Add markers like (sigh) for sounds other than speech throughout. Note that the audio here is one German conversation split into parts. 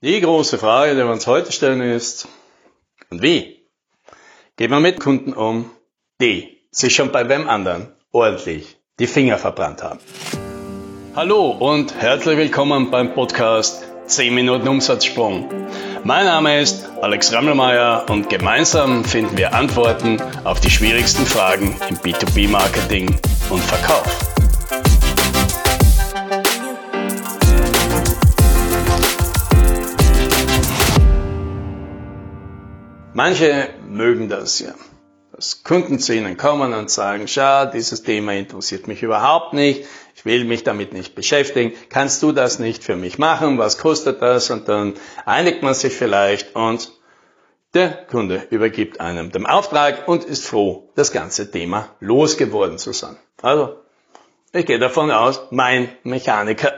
Die große Frage, die wir uns heute stellen, ist, und wie geht man mit Kunden um, die sich schon bei wem anderen ordentlich die Finger verbrannt haben? Hallo und herzlich willkommen beim Podcast 10 Minuten Umsatzsprung. Mein Name ist Alex Rammelmeier und gemeinsam finden wir Antworten auf die schwierigsten Fragen im B2B-Marketing und Verkauf. Manche mögen das ja. Dass Kunden zu ihnen kommen und sagen, schau, dieses Thema interessiert mich überhaupt nicht, ich will mich damit nicht beschäftigen, kannst du das nicht für mich machen, was kostet das? Und dann einigt man sich vielleicht und der Kunde übergibt einem den Auftrag und ist froh, das ganze Thema losgeworden zu sein. Also, ich gehe davon aus, mein Mechaniker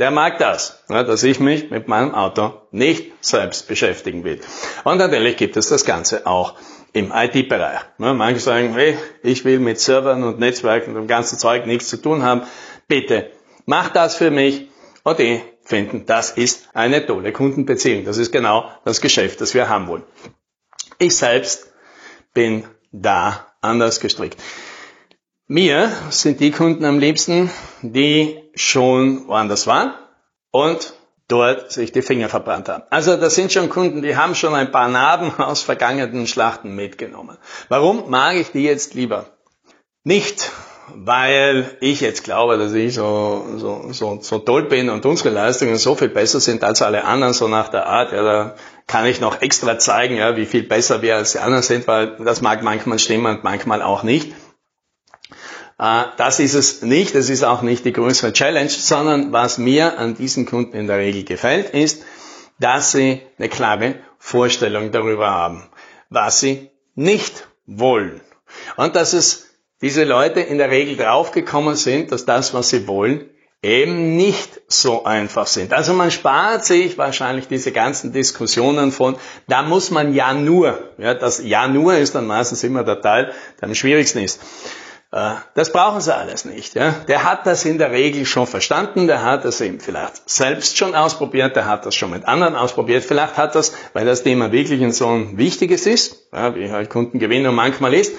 der mag das, ja, dass ich mich mit meinem Auto nicht selbst beschäftigen will. Und natürlich gibt es das Ganze auch im IT-Bereich. Ja, manche sagen, hey, ich will mit Servern und Netzwerken und dem ganzen Zeug nichts zu tun haben. Bitte, mach das für mich. Und die finden, das ist eine tolle Kundenbeziehung. Das ist genau das Geschäft, das wir haben wollen. Ich selbst bin da anders gestrickt. Mir sind die Kunden am liebsten, die schon woanders waren und dort sich die Finger verbrannt haben. Also das sind schon Kunden, die haben schon ein paar Narben aus vergangenen Schlachten mitgenommen. Warum mag ich die jetzt lieber? Nicht, weil ich jetzt glaube, dass ich so, so, so, so toll bin und unsere Leistungen so viel besser sind als alle anderen, so nach der Art, ja, da kann ich noch extra zeigen, ja, wie viel besser wir als die anderen sind, weil das mag manchmal stimmen und manchmal auch nicht. Äh, das ist es nicht, das ist auch nicht die größere Challenge, sondern was mir an diesen Kunden in der Regel gefällt, ist, dass sie eine klare Vorstellung darüber haben, was sie nicht wollen. Und dass es diese Leute in der Regel draufgekommen sind, dass das, was sie wollen, eben nicht so einfach sind. Also man spart sich wahrscheinlich diese ganzen Diskussionen von, da muss man ja nur, ja, das ja nur ist dann meistens immer der Teil, der am schwierigsten ist. Äh, das brauchen sie alles nicht. Ja? Der hat das in der Regel schon verstanden, der hat das eben vielleicht selbst schon ausprobiert, der hat das schon mit anderen ausprobiert, vielleicht hat das, weil das Thema wirklich ein so ein wichtiges ist, ja, wie halt Kundengewinnung manchmal ist,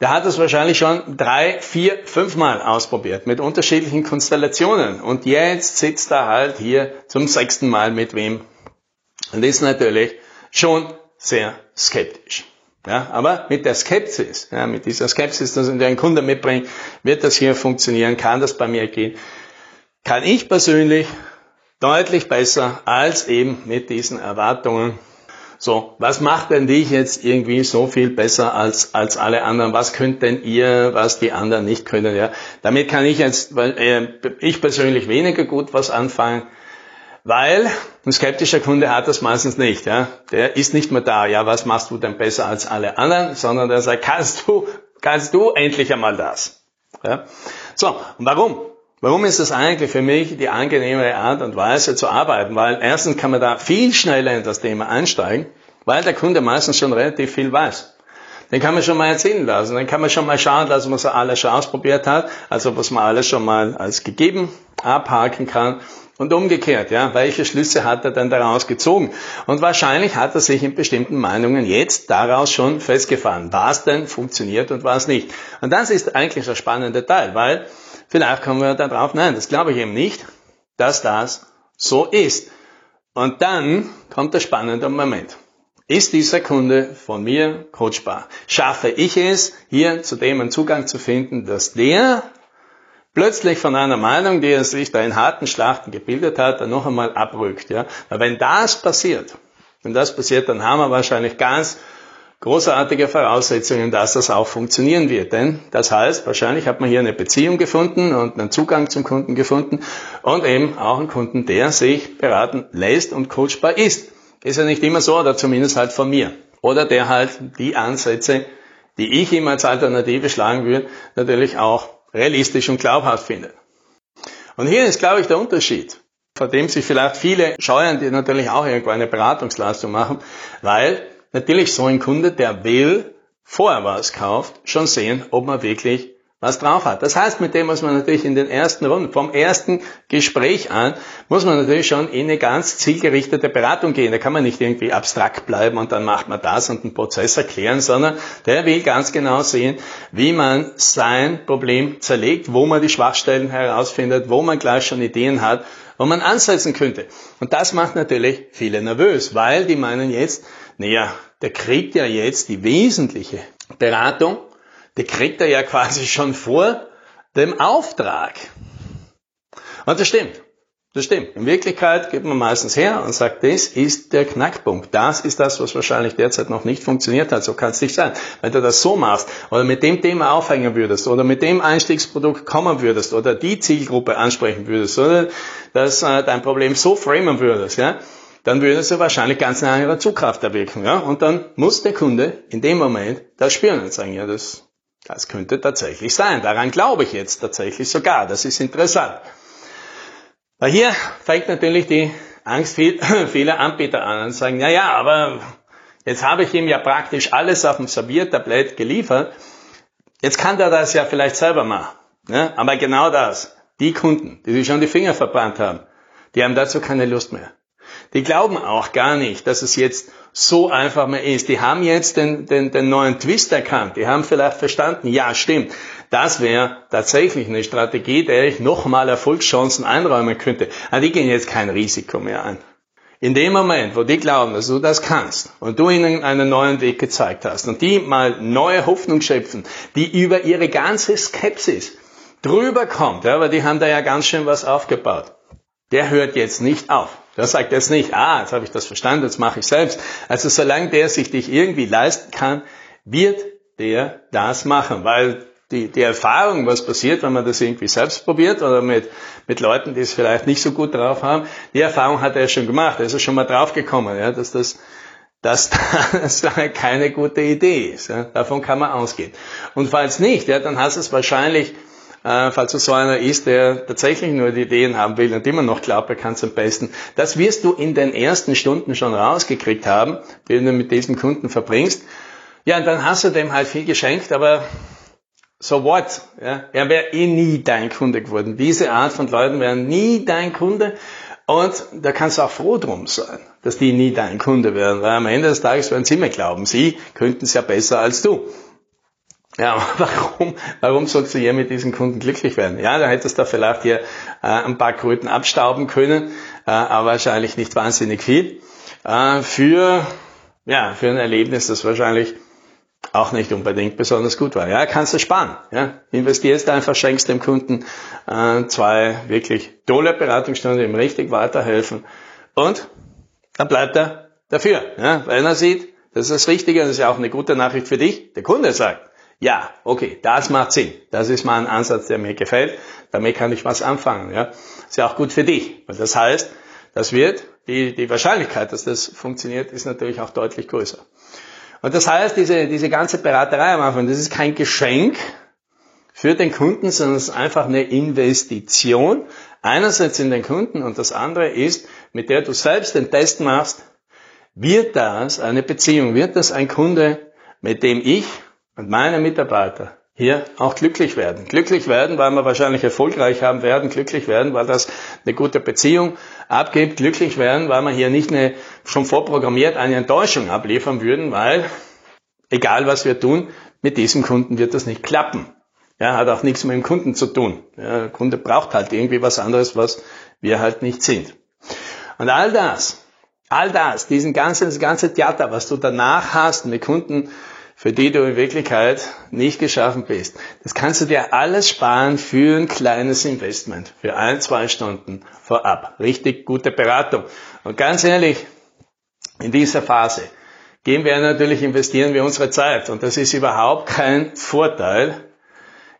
der hat das wahrscheinlich schon drei, vier, fünfmal ausprobiert mit unterschiedlichen Konstellationen und jetzt sitzt er halt hier zum sechsten Mal mit wem und ist natürlich schon sehr skeptisch. Ja, aber mit der Skepsis, ja, mit dieser Skepsis, dass der ein Kunde mitbringt, wird das hier funktionieren, kann das bei mir gehen, kann ich persönlich deutlich besser als eben mit diesen Erwartungen. So, was macht denn dich jetzt irgendwie so viel besser als, als alle anderen? Was könnt denn ihr, was die anderen nicht können? Ja, damit kann ich jetzt, weil äh, ich persönlich weniger gut was anfangen. Weil ein skeptischer Kunde hat das meistens nicht. Ja? Der ist nicht mehr da, ja, was machst du denn besser als alle anderen, sondern der sagt, kannst du, kannst du endlich einmal das. Ja? So, und warum? Warum ist das eigentlich für mich die angenehmere Art und Weise zu arbeiten? Weil erstens kann man da viel schneller in das Thema einsteigen, weil der Kunde meistens schon relativ viel weiß. Den kann man schon mal erzählen lassen. Dann kann man schon mal schauen lassen, was er alles schon ausprobiert hat, also was man alles schon mal als gegeben abhaken kann. Und umgekehrt, ja, welche Schlüsse hat er denn daraus gezogen? Und wahrscheinlich hat er sich in bestimmten Meinungen jetzt daraus schon festgefahren, was denn funktioniert und was nicht. Und das ist eigentlich der spannende Teil, weil vielleicht kommen wir darauf, nein, das glaube ich eben nicht, dass das so ist. Und dann kommt der spannende Moment. Ist dieser Kunde von mir coachbar? Schaffe ich es, hier zu dem einen Zugang zu finden, dass der plötzlich von einer Meinung, die er sich da in harten Schlachten gebildet hat, dann noch einmal abrückt. Ja? Weil wenn das passiert, wenn das passiert, dann haben wir wahrscheinlich ganz großartige Voraussetzungen, dass das auch funktionieren wird. Denn das heißt, wahrscheinlich hat man hier eine Beziehung gefunden und einen Zugang zum Kunden gefunden und eben auch einen Kunden, der sich beraten lässt und coachbar ist. Ist ja nicht immer so, oder zumindest halt von mir. Oder der halt die Ansätze, die ich ihm als Alternative schlagen würde, natürlich auch realistisch und glaubhaft findet. Und hier ist, glaube ich, der Unterschied, vor dem sich vielleicht viele scheuen, die natürlich auch irgendwo eine Beratungsleistung machen, weil natürlich so ein Kunde, der will, vorher was kauft, schon sehen, ob man wirklich was drauf hat. Das heißt, mit dem muss man natürlich in den ersten Runden, vom ersten Gespräch an, muss man natürlich schon in eine ganz zielgerichtete Beratung gehen. Da kann man nicht irgendwie abstrakt bleiben und dann macht man das und einen Prozess erklären, sondern der will ganz genau sehen, wie man sein Problem zerlegt, wo man die Schwachstellen herausfindet, wo man gleich schon Ideen hat, wo man ansetzen könnte. Und das macht natürlich viele nervös, weil die meinen jetzt, naja, der kriegt ja jetzt die wesentliche Beratung die kriegt er ja quasi schon vor dem Auftrag. Und das stimmt. Das stimmt. In Wirklichkeit geht man meistens her und sagt, das ist der Knackpunkt. Das ist das, was wahrscheinlich derzeit noch nicht funktioniert hat. So kann es nicht sein. Wenn du das so machst oder mit dem Thema aufhängen würdest oder mit dem Einstiegsprodukt kommen würdest oder die Zielgruppe ansprechen würdest oder dass äh, dein Problem so framen würdest, ja, dann würdest du wahrscheinlich ganz eine andere Zugkraft erwirken. Ja? Und dann muss der Kunde in dem Moment das spüren und sagen, ja, das das könnte tatsächlich sein. Daran glaube ich jetzt tatsächlich sogar. Das ist interessant. Weil hier fängt natürlich die Angst (laughs) vieler Anbieter an und sagen, ja, ja, aber jetzt habe ich ihm ja praktisch alles auf dem Serviertablett geliefert. Jetzt kann der das ja vielleicht selber machen. Ja, aber genau das, die Kunden, die sich schon die Finger verbrannt haben, die haben dazu keine Lust mehr. Die glauben auch gar nicht, dass es jetzt so einfach mehr ist. Die haben jetzt den, den, den neuen Twist erkannt. Die haben vielleicht verstanden, ja stimmt, das wäre tatsächlich eine Strategie, der ich nochmal Erfolgschancen einräumen könnte. Aber die gehen jetzt kein Risiko mehr ein. In dem Moment, wo die glauben, dass du das kannst und du ihnen einen neuen Weg gezeigt hast und die mal neue Hoffnung schöpfen, die über ihre ganze Skepsis drüber kommt, ja, weil die haben da ja ganz schön was aufgebaut, der hört jetzt nicht auf. Der sagt jetzt nicht, ah, jetzt habe ich das verstanden, jetzt mache ich selbst. Also solange der sich dich irgendwie leisten kann, wird der das machen, weil die, die Erfahrung, was passiert, wenn man das irgendwie selbst probiert oder mit, mit Leuten, die es vielleicht nicht so gut drauf haben, die Erfahrung hat er schon gemacht, er ist schon mal draufgekommen, ja, dass das, dass (laughs) das keine gute Idee ist. Ja. Davon kann man ausgehen. Und falls nicht, ja, dann hast du es wahrscheinlich äh, falls du so einer ist, der tatsächlich nur die Ideen haben will und immer noch glaubt, er kann es am besten. Das wirst du in den ersten Stunden schon rausgekriegt haben, wenn du mit diesem Kunden verbringst. Ja, und dann hast du dem halt viel geschenkt, aber so what? Ja? Er wäre eh nie dein Kunde geworden. Diese Art von Leuten wären nie dein Kunde. Und da kannst du auch froh drum sein, dass die nie dein Kunde werden, weil am Ende des Tages werden sie immer glauben, sie könnten es ja besser als du. Ja, (laughs) warum, warum sollst du hier mit diesen Kunden glücklich werden? Ja, da hättest du vielleicht hier äh, ein paar Kröten abstauben können, äh, aber wahrscheinlich nicht wahnsinnig viel. Äh, für, ja, für ein Erlebnis, das wahrscheinlich auch nicht unbedingt besonders gut war. Ja, kannst du sparen. Ja, investierst einfach, schenkst dem Kunden äh, zwei wirklich tolle Beratungsstunden, die ihm richtig weiterhelfen und dann bleibt er dafür. Ja, weil er sieht, das ist das Richtige, das ist ja auch eine gute Nachricht für dich. Der Kunde sagt, ja, okay, das macht Sinn. Das ist mal ein Ansatz, der mir gefällt. Damit kann ich was anfangen. Ja, ist ja auch gut für dich. Weil das heißt, das wird die, die Wahrscheinlichkeit, dass das funktioniert, ist natürlich auch deutlich größer. Und das heißt, diese, diese ganze Beraterei am Anfang, das ist kein Geschenk für den Kunden, sondern es ist einfach eine Investition. Einerseits in den Kunden und das andere ist, mit der du selbst den Test machst, wird das eine Beziehung, wird das ein Kunde, mit dem ich und meine Mitarbeiter hier auch glücklich werden. Glücklich werden, weil wir wahrscheinlich erfolgreich haben werden, glücklich werden, weil das eine gute Beziehung abgibt, glücklich werden, weil wir hier nicht eine, schon vorprogrammiert eine Enttäuschung abliefern würden, weil egal was wir tun, mit diesem Kunden wird das nicht klappen. Ja, hat auch nichts mit dem Kunden zu tun. Ja, der Kunde braucht halt irgendwie was anderes, was wir halt nicht sind. Und all das, all das, diesen ganzen, das ganze Theater, was du danach hast mit Kunden, für die du in Wirklichkeit nicht geschaffen bist. Das kannst du dir alles sparen für ein kleines Investment, für ein, zwei Stunden vorab. Richtig gute Beratung. Und ganz ehrlich, in dieser Phase gehen wir natürlich, investieren wir unsere Zeit. Und das ist überhaupt kein Vorteil,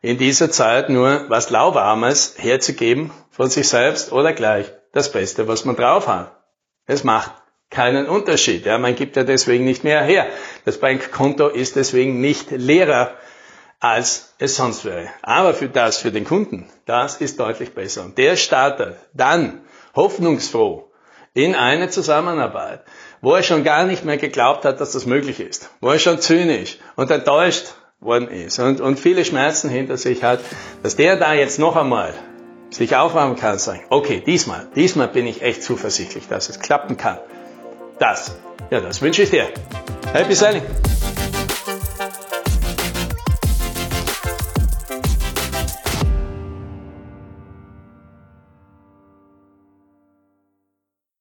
in dieser Zeit nur was Lauwarmes herzugeben von sich selbst oder gleich das Beste, was man drauf hat. Es macht keinen Unterschied. Ja, man gibt ja deswegen nicht mehr her. Das Bankkonto ist deswegen nicht leerer, als es sonst wäre. Aber für das, für den Kunden, das ist deutlich besser. Und der startet dann hoffnungsfroh in eine Zusammenarbeit, wo er schon gar nicht mehr geglaubt hat, dass das möglich ist, wo er schon zynisch und enttäuscht worden ist und, und viele Schmerzen hinter sich hat, dass der da jetzt noch einmal sich aufwärmen kann und sagen, okay, diesmal, diesmal bin ich echt zuversichtlich, dass es klappen kann. Das, ja, das wünsche ich dir. Happy Selling!